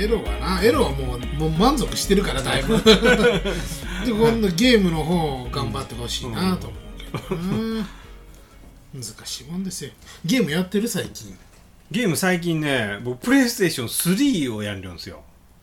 エロはなエロはもうもう満足してるからだいぶ。で今度ゲームの方頑張ってほしいなと思うけどな。難しいもんですよ。ゲームやってる最近。ゲーム最近ね僕プレイステーション3をやるんですよ。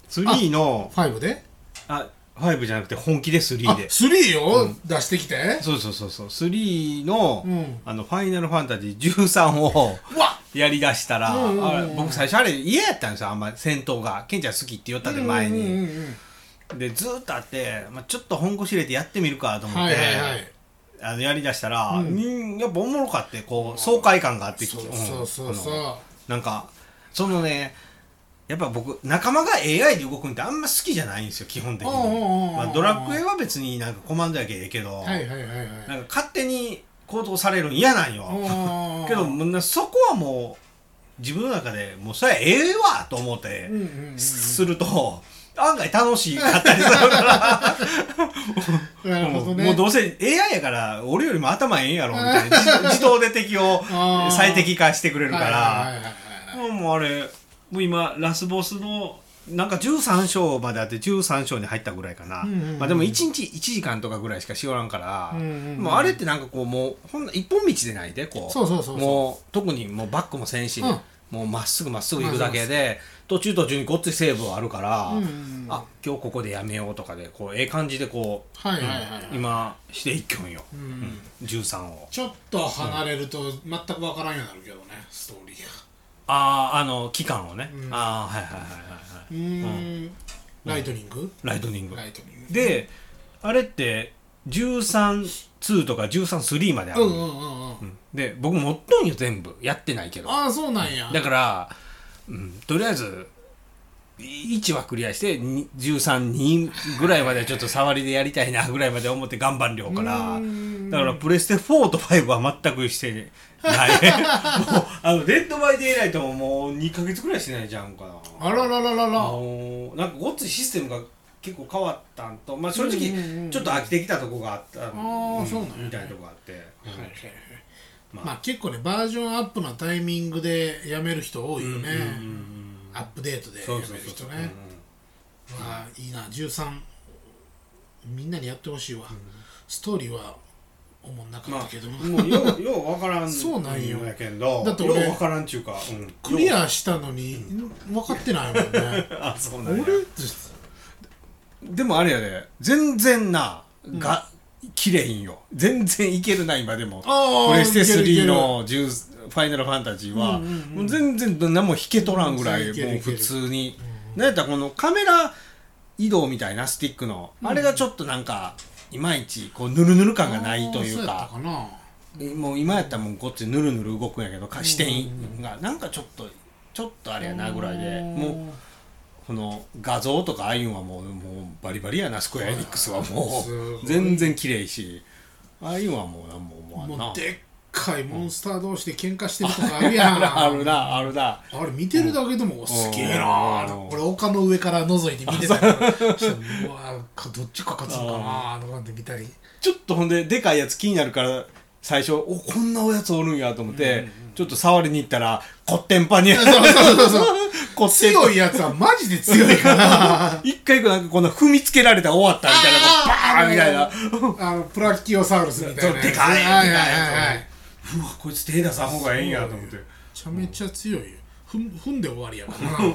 3の5で？あ5じゃなくて本気で3あで3を出してきて、そうそうそうそう。3の,、うん。あのファイナルファンタジー13をうわやりだしたら、うんうんうん。あれ僕最初あれ嫌やったんですよ。あんま戦闘がケンちゃん好きって言ったで前に、うんうんうんうん。でずーっとあって、まあ、ちょっと本腰入れてやってみるかと思って、はいはいはい。あのやりだしたら、うん。うんやっぱおもろかってこう爽快感があってきてそうそうそう。そう、あのなんかそのねやっぱ僕仲間が AI で動くんってあんま好きじゃないんですよ基本的に、おうおうおうおうまあ、ドラクエは別になんかコマンドやけええけど、はいはいはいはい。なんか勝手に行動されるん嫌なんよ、けどそこはもう自分の中でもうそれはええわと思ってすると案外楽しかったりする。か らなるほどね。もうどうせ AI やから俺よりも頭ええんやろみたいな 自自動で敵を最適化してくれるかはいらもうあれもう今ラスボスのなんか13章まであって13章に入ったぐらいかな、うんうんうん。まあでも1日1時間とかぐらいしかしおらんから、うんうんうん。もうあれってなんかこうもうほんな一本道でないでこう。そうそうそうそう。もう特にもうバックもせんし、うん。もうまっすぐまっすぐ行くだけで途中途中にごっついセーブはあるから、うんうんうん。あ今日ここでやめようとかでこうええ感じでこう、はいはいはいはい。うん今していっきょんよ、うん。うん。13を。ちょっと離れると全くわからんようになるけどねストーリーがあああの期間をね、うん。ああはいはいはいはいはい。うーん。ライトニング？ライトニング。ライトニング。であれって132とか133まである、うんうんうんうん。うん。で僕持っとんよ全部。やってないけど。ああそうなんや。だから、うん、とりあえず1はクリアしてに132ぐらいまではちょっと触りでやりたいなぐらいまで思って頑張りようから。だからプレステ4と5は全くしてない。もうあの Dead by Daylight ももう2ヶ月ぐらいしてないじゃんかな。あららららら。なんかごっついシステムが結構変わったんとまあ正直ちょっと飽きてきたとこがあったあーそうなんやみたいなとこがあって、はいはいはい。まあまあ結構ねバージョンアップのタイミングでやめる人多いよね、うんうんうんアップデートでやめる人ね。まあいいな。13みんなにやってほしいわ、ストーリーはおもんなかまったけどようよう分からん そうなんよ。やけどだって俺分からんちゅうか、うん。クリアしたのに分かってないもんね。あそうな俺んやでもあれやで。全然なが、綺麗んよ。全然いけるな今でも。プレステ3いける。いけるの10ファイナルファンタジーは、もう全然何も引けとらんぐらい、もう普通に、なんやったらこのカメラ移動みたいなスティックの、あれがちょっとなんかいまいちこうヌルヌル感がないというか。もう今やったらもうこっちヌルヌル動くんやけどか視点がなんかちょっとちょっとあれやなぐらいでもうこの画像とかああいうのはもうもうバリバリやなスクエアエニックスはもう。全然綺麗しああいうのはもう何も思わんな。もうでっかいモンスター同士で喧嘩してるとかあるやん。あるなあるな。あれ見てるだけでもすげえなうん。俺丘の上から覗いて見てた。からう。わかどっちか勝つのかなとかって見たり。ちょっとほんででかいやつ気になるから最初おこんなおやつおるんやと思って、ちょっと触りに行ったらこってんぱに。そうそうそうそう。強いやつはマジで強いから。一回なんかこんな踏みつけられたら終わったみたいなバーンみたいな。あのプラキオサウルスみたいなでかいでかいはいはいはいやはい。つうわこいつ手出さん方がええんやと思って。めちゃめちゃ強いよ。踏ん踏んで終わりやから。なそ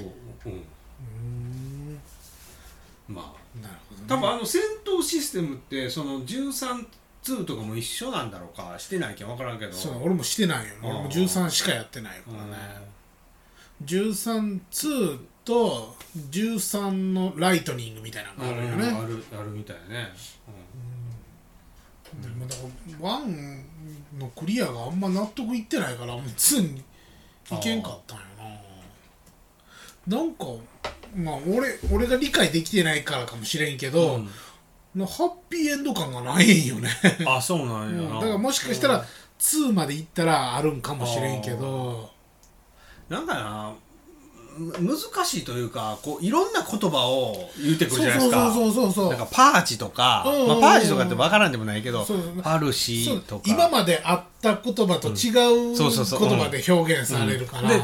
ううん。まあ。なるほどね。多分あの戦闘システムってその132とかも一緒なんだろうか。してないけん分からんけど。そう俺もしてないよ俺も13しかやってないからね。132と13のライトニングみたいなのがあるよね。あるあるみたいね、でもだから1のクリアがあんま納得いってないからもう2にいけんかったんよな。なんかまあ俺俺が理解できてないからかもしれんけど、うん。なハッピーエンド感がないんよね。あそうなんやな、うん。だからもしかしたら2までいったらあるんかもしれんけど。なんかなむ難しいというかこういろんな言葉を言うてくるじゃないですか。そうそうそうそうなんかパーチとか、うんうんうん。まあ、パーチとかって分からんでもないけどそうそうパルシそうとか。今まであった言葉と違うそうそうそう。言葉で表現されるから、で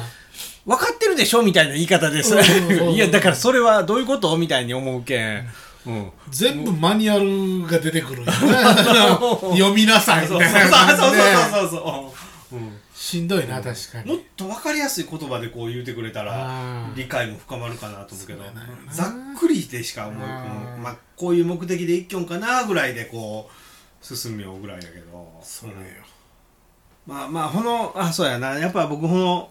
分かってるでしょみたいな言い方ですそうそうそうそう。いやだからそれはどういうことみたいに思うけん、うん、全部マニュアルが出てくるね。読みなさいみそうたいな感じで。そうそうそう、うん、しんどいな確かもっにと分かりやすい言葉でこう言うてくれたら理解も深まるかなと思うけどざっくりでしか思いあー。うんまあ、こういう目的で一挙かなぐらいでこう進みようぐらいやけど。それよ。まあまあこのあそうやな。やっぱ僕この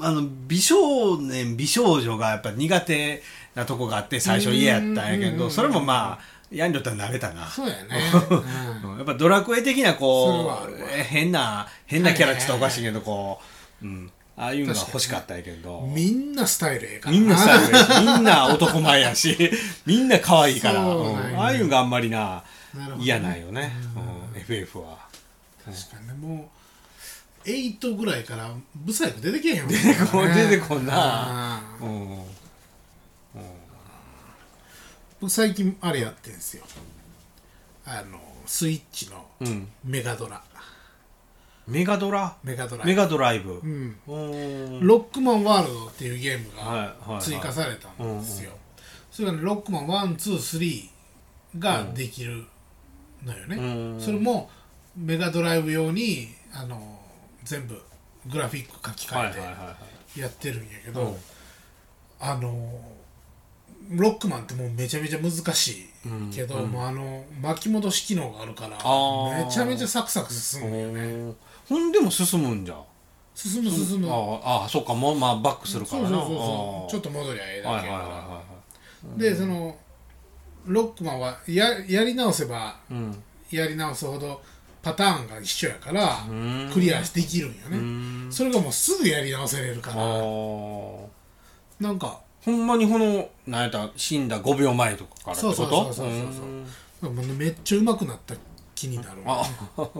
あの美少年美少女がやっぱ苦手なとこがあって最初嫌やったんやけどそれもまあやんりょったら慣れたな。そうやね、うん。やっぱドラクエ的なこう変な変なキャラって言ったらおかしいけはどこう、うん、ああいうのが欲しかったけどうん、みんなスタイルええから。みんなスタイルやしみんな男前やし みんな可愛いから、そうなんああいうのがあんまりな嫌なんよね、うん。うん、FF は。確かにねもう8ぐらいからブサイク出てけへんよ、ね、出てこん出てこんな。うん僕最近あれやってんすよ。あのスイッチのうん、メガドラ。メガドラ？メガドラ。メガドライブ。う、ん。うんロックマンワールドっていうゲームはいはいはい。が追加されたんですよ、それがねロックマン123ができるのよね、うん。それもメガドライブ用にあの全部グラフィック書き換えはいはいはいはい。てやってるんやけど、うん。あのロックマンってもうめちゃめちゃ難しいけど、うんもうあの巻き戻し機能があるからめちゃめちゃサクサク進むんよね。うんほんでも進むんじゃ進む進む、あああそっかもうまあバックするからな。そうそうそうちょっとと戻りゃええだはいけやから、でそのロックマンはややり直せばいうん。やり直すほどパターンが一緒やからん。クリアできるんようねん。それがもうすぐやり直せれるかあらー。なんかほんまにこのなんやったら死んだ5秒前とかからってこと？そうそうそうそうそうめっちゃ上手くなった気になる。わああー。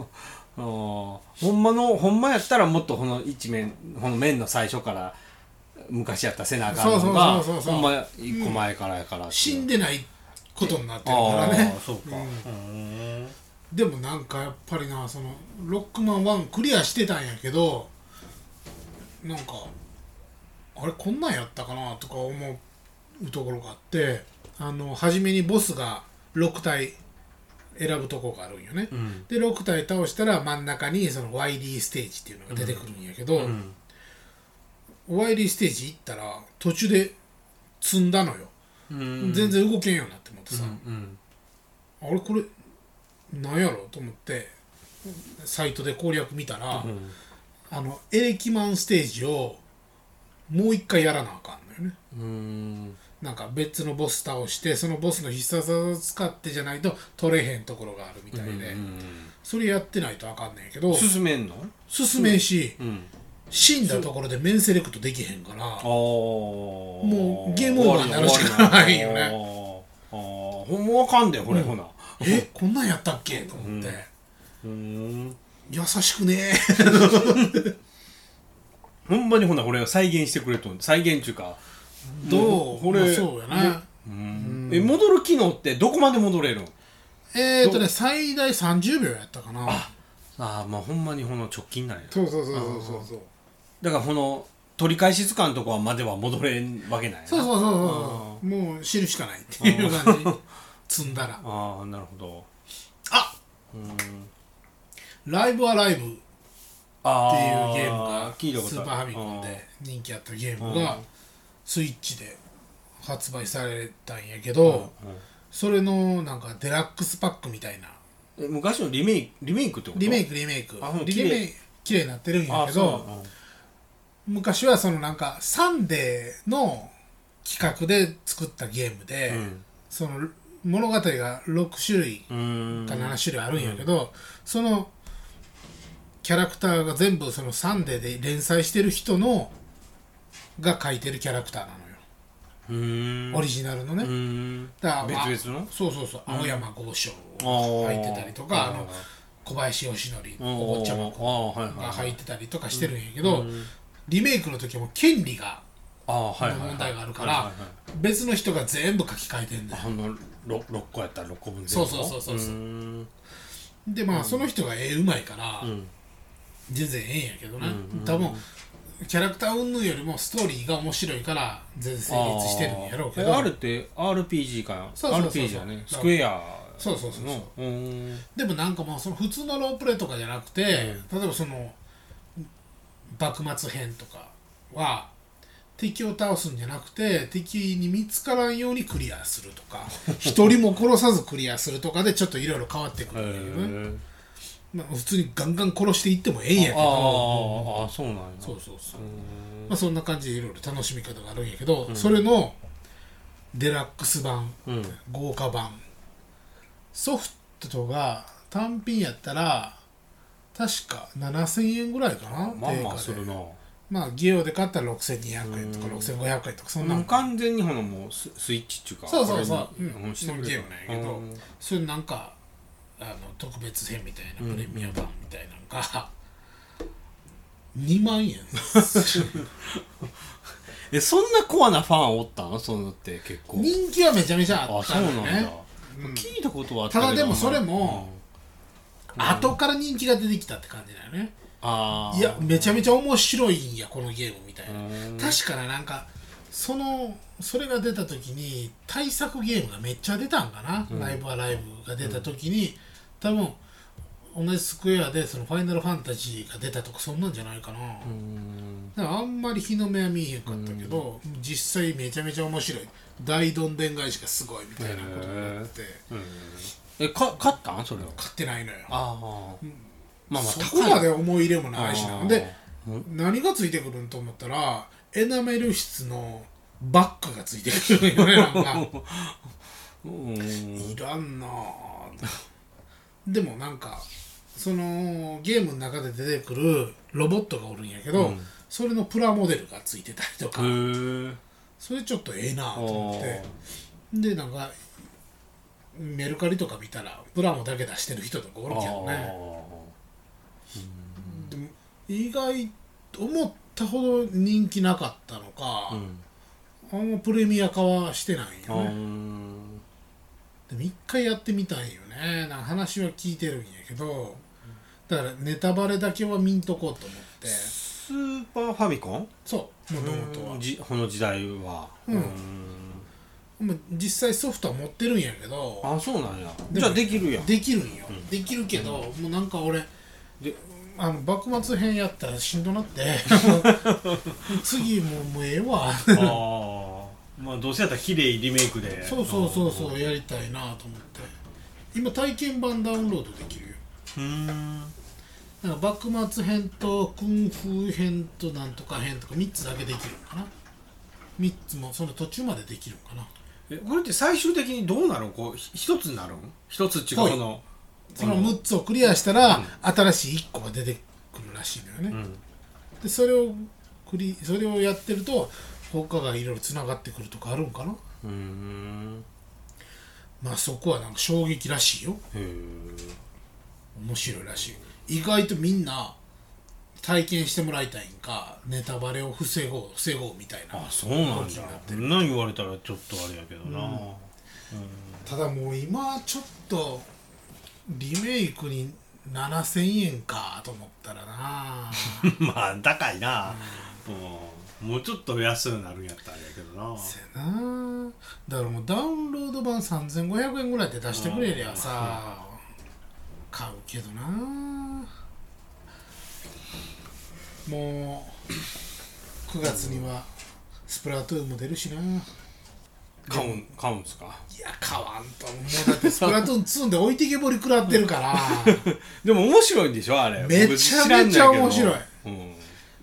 ほんまのほんまやったらもっとこの一面この面の最初から昔やった背中ののがほんま一個前からやからって死んでないことになってるあからね。あそうか。うん。うん。でもなんかやっぱりなそのロックマン1クリアしてたんやけどなんかあれこんなんやったかなとか思うところがあってあの初めにボスが6体選ぶとこがあるんよね、うん。で6体倒したら真ん中にその YD ステージっていうのが出てくるんやけど、うん。YD ステージ行ったら途中で積んだのよ、うん。全然動けんようになって思ってさ、うん。あれこれなんやろと思ってサイトで攻略見たら、うん。あのエレキマンステージをもう一回やらなあかんのよね。うん。なんか別のボス倒してそのボスの必殺技を使ってじゃないと取れへんところがあるみたいで、それやってないとあかんねんけど進めんの？進めんし、うん。死んだところで面セレクトできへんからももうゲームオーバーになるしかないよね。あー。あー。ほんまわかんでこれ、うん。ほな。え？こんなんやったっけ？と思って、うん。優しくねほんまにほなこれを再現してくれとん。再現っていうかどうこれまあそうやな。うん。え戻る機能ってどこまで戻れるん？えー、っとね最大30秒やったかな。ああまあほんまにこの直近なんや。そうそうそうそうそうそう。だからこの取り返しつかんとこはまでは戻れんわけないな。そうそうそうそうもう知るしかないっていう感じ詰んだら。ああなるほど。あうん。ライブアライブっていうあゲームがスーパーファミコンで人気あったゲームがスイッチで発売されたんやけどそれのなんかデラックスパックみたいな。え昔のリメイクリメイクってこと？リメイクリメイク。リメイク綺麗。になってるんやあけど昔はそのなんかサンデーの企画で作ったゲームで、その物語が6種類うんか7種類あるんやけど、そのキャラクターが全部そのサンデーで連載してる人のが書いてるキャラクターなのよ、うん。オリジナルのね、うん。だからまあ別々の？そうそうそう。青山剛昌が入ってたりとか、あの小林義則お坊ちゃまが入ってたりとかしてるんやけど、リメイクの時はもう権利が問題があるから別の人が全部書き換えてんだよ。あの 6, 六個やったら6個分そうそうそうそうそう。うん。でまあその人が絵うまいから、うん全然ええんやけどな、うん多分キャラクター云々よりもストーリーが面白いから全然成立してるんやろうけど。あるって RPG かな？そうそうそうそう。RPG やね。スクエアそうそうそうそう。でもなんかもうその普通のロープレイとかじゃなくて、例えばその幕末編とかは敵を倒すんじゃなくて敵に見つからんようにクリアするとか 一人も殺さずクリアするとかでちょっといろいろ変わってくへるんだけどね、ーまあ、普通にガンガン殺していってもええんやけあどーあーそうなんや。そうそうそう。まあ、そんな感じでいろいろ楽しみ方があるんやけど、それのデラックス版うん。豪華版ソフトが単品やったら確か7000円ぐらいかなまあまあするな。まあゲオで買ったら6200円とかうん。6500円とかそんな。完全にほのもうススイッチっていうかそうそうそう。うん。してくれた。ゲームなんやけどうん。それなんかあの特別編みたいなプレミア版みたいなのが2万円。えそんなコアなファンおったのそのって結構。人気はめちゃめちゃああったそうなんだ、ねうん。聞いたことはあったけど。ただでもそれも後から人気が出てきたって感じだよね。ああいやめちゃめちゃ面白いんやこのゲームみたいな。うん。確かななんかそのそれが出た時に対策ゲームがめっちゃ出たんかな、うん。ライブアライブが出た時に多分同じスクエアでそのファイナルファンタジーが出たとかそんなんじゃないかな、からあんまり日の目は見えへんかったけど、実際めちゃめちゃ面白い。大どんでん返しがすごいみたいなことになって。うん。えか勝ったん？それは。買ってないのよ。ああ。まあまあそこまで思い入れもないしな。でうん。何がついてくるんと思ったらエナメル質のバッグがついてくるんよねなんか。うん。いらんなぁでもなんかそのゲームの中で出てくるロボットがおるんやけど、うん。それのプラモデルがついてたりとかそれちょっとええなぁと思って。でなんかメルカリとか見たらプラモだけ出してる人とかおるけどね。でも意外と思ったほど人気なかったのか、うん。あんまプレミア化はしてないあよね、ーでも一回やってみたいよね。なんか話は聞いてるんやけど。だからネタバレだけは見んとこうと思って。スーパーファミコン？そうもともとはじこの時代は。うん。ん。まあ実際ソフトは持ってるんやけど。あそうなんや。じゃあできるやん。できるんよ、うん。できるけど、もうなんか俺であの幕末編やったらしんどなって。次もうもうええわ。ああまあどうせやったら綺麗リメイクでそうそうそうそうやりたいなと思って。今体験版ダウンロードできるよ。うーん。なんか幕末編とクンフー編となんとか編とか3つだけできるのかな。3つもその途中までできるのかな。えこれって最終的にどうなるん？こうひ一つになるん？一つっていうそのそのあ6つをクリアしたら、新しい1個が出てくるらしいのよね、うん。でそれをクリそれをやってると他がいろいろつながってくるとかあるんかな？うーん。まあそこはなんか衝撃らしいよ。へえ面白いらしい。意外とみんな体験してもらいたいんかネタバレを防ごう防ごうみたいな。あそうなんだ。そんなん言われたらちょっとあれやけどな、ただもう今ちょっとリメイクに7000円かと思ったらな。まあ高いな、うん、もうちょっと安くなるんやったらあれやけどな。せやな。だからもうダウンロード版3500円ぐらいで出してくれりゃさ買うけどな。もう9月にはスプラトゥーンも出るしな。い買うん買うんすか？や買わんと思う。だってスプラトゥーン2で置いてけぼり食らってるから。でも面白いんでしょあれ。めちゃめちゃ面白い。僕知らんね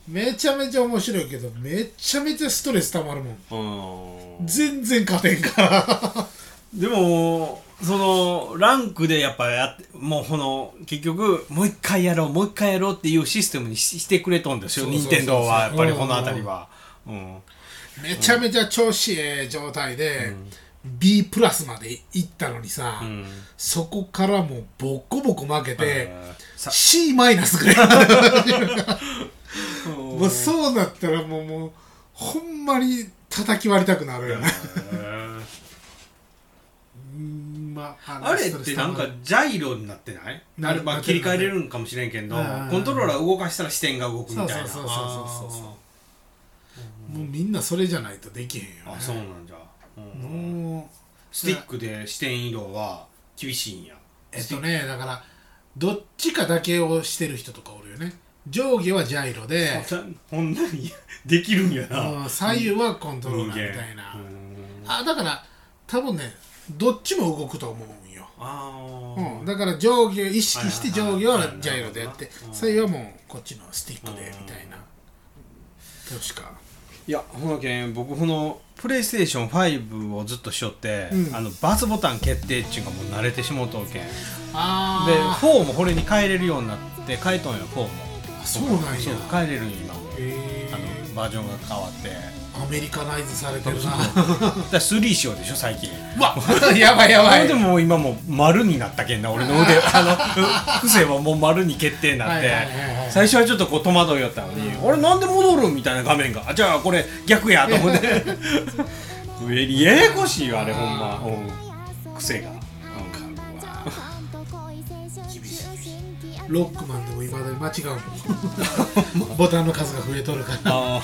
めちゃめちゃ面白いけどめちゃめちゃストレスたまるもん。全然勝てんから。でもそのランクでやっぱやってもうこの結局もう一回やろうもう一回やろうっていうシステムにししてくれとんですよ任天堂はやっぱりこの辺りは。うん。めちゃめちゃ調子ええ状態で、B プラスまで行ったのにさ、うん。そこからもうボコボコ負けて、C マイナスぐらい もうそうなったらもうもうほんまに叩き割りたくなるよね、えーうんまああれってなんかジャイロになってない？なるあれまあ切り替えれるんかもしれんけどうんコントローラー動かしたら視点が動くみたいな。そうそうそうそうそうそうもうみんなそれじゃないとできへんよ、ね、あそうなんじゃ、うんもうスティックで視点移動は厳しいんやえっとねだからどっちかだけをしてる人とかおるよね上下はジャイロであそほんなにできるんやな。うん左右はコントローラーみたいな。あだから多分ねどっちも動くと思うんよ、あうん、だから上下を意識して上下はジャイロでやってうん。左右はもうこっちのスティックでみたいな。確か。いやほなけん僕このプレイステーション5をずっとしよって、うん。あのバツボタン決定っちゅうかもう慣れてしもうとうけん。でああ4もこれに変えれるようになって変えとんよ4もそうなんや。そう変えれる今もへあのバージョンが変わって。アメリカナイズされてるな。だから3しようでしょ最近。うわやばいやばい。でも今もう丸になったけんな俺の腕。あの癖はもう丸に決定になって。最初はちょっとこう戸惑いよったのに、あれなんで戻るみたいな画面が。あじゃあこれ逆やと思って。上にややこしいよあれほんま、うん、癖が、ロックマンでもいまだに間違うもん。ボタンの数が増えとるから。